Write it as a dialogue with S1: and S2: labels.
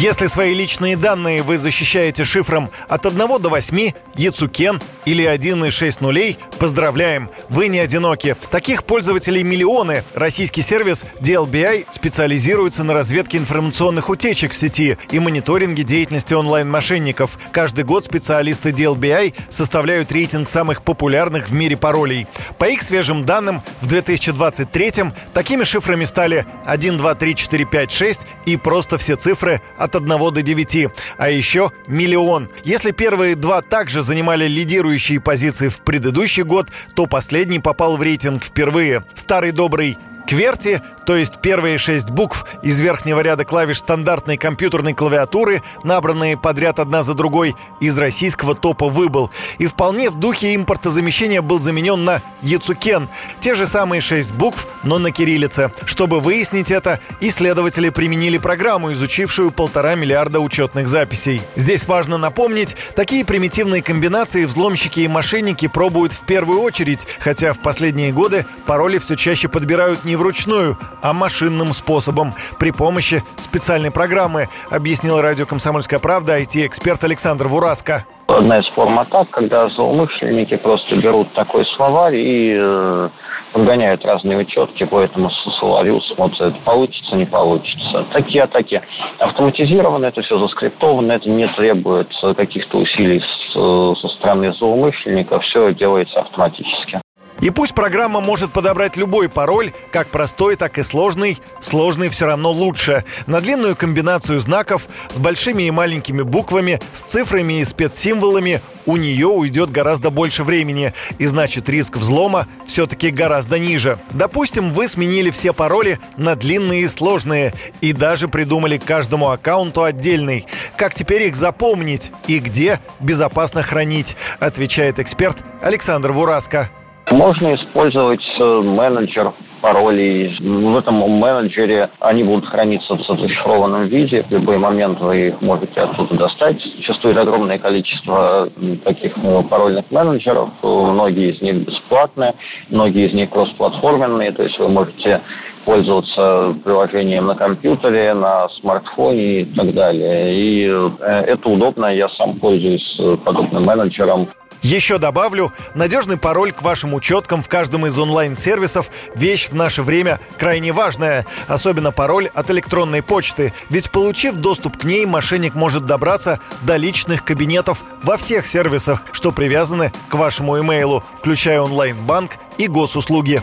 S1: Если свои личные данные вы защищаете шифром от 1 до 8, Яцукен или 1 и 6 нулей, поздравляем, вы не одиноки. Таких пользователей миллионы. Российский сервис DLBI специализируется на разведке информационных утечек в сети и мониторинге деятельности онлайн-мошенников. Каждый год специалисты DLBI составляют рейтинг самых популярных в мире паролей. По их свежим данным, в 2023 такими шифрами стали 1, 2, 3, 4, 5, 6 и просто все цифры от от 1 до 9, а еще миллион. Если первые два также занимали лидирующие позиции в предыдущий год, то последний попал в рейтинг впервые. Старый добрый Кверти, то есть первые шесть букв из верхнего ряда клавиш стандартной компьютерной клавиатуры, набранные подряд одна за другой, из российского топа выбыл. И вполне в духе импортозамещения был заменен на Яцукен. Те же самые шесть букв, но на кириллице. Чтобы выяснить это, исследователи применили программу, изучившую полтора миллиарда учетных записей. Здесь важно напомнить, такие примитивные комбинации взломщики и мошенники пробуют в первую очередь, хотя в последние годы пароли все чаще подбирают не вручную, а машинным способом при помощи специальной программы, объяснил радио «Комсомольская правда» IT-эксперт Александр Вураско.
S2: Одна из форм атак, когда злоумышленники просто берут такой словарь и э, подгоняют разные учетки по этому словарю, смотрят, получится, не получится. Такие атаки автоматизированы, это все заскриптовано, это не требует каких-то усилий со стороны злоумышленника, все делается автоматически.
S1: И пусть программа может подобрать любой пароль, как простой, так и сложный, сложный все равно лучше. На длинную комбинацию знаков с большими и маленькими буквами, с цифрами и спецсимволами у нее уйдет гораздо больше времени, и значит риск взлома все-таки гораздо ниже. Допустим, вы сменили все пароли на длинные и сложные, и даже придумали каждому аккаунту отдельный. Как теперь их запомнить и где безопасно хранить, отвечает эксперт Александр Вураско.
S2: Можно использовать э, менеджер паролей. В этом менеджере они будут храниться в зашифрованном виде. В любой момент вы их можете оттуда достать. Существует огромное количество таких э, парольных менеджеров. Многие из них бесплатные, многие из них кросс-платформенные. То есть вы можете пользоваться приложением на компьютере, на смартфоне и так далее. И э, это удобно. Я сам пользуюсь подобным менеджером.
S1: Еще добавлю, надежный пароль к вашим учеткам в каждом из онлайн-сервисов – вещь в наше время крайне важная, особенно пароль от электронной почты, ведь получив доступ к ней, мошенник может добраться до личных кабинетов во всех сервисах, что привязаны к вашему имейлу, включая онлайн-банк и госуслуги.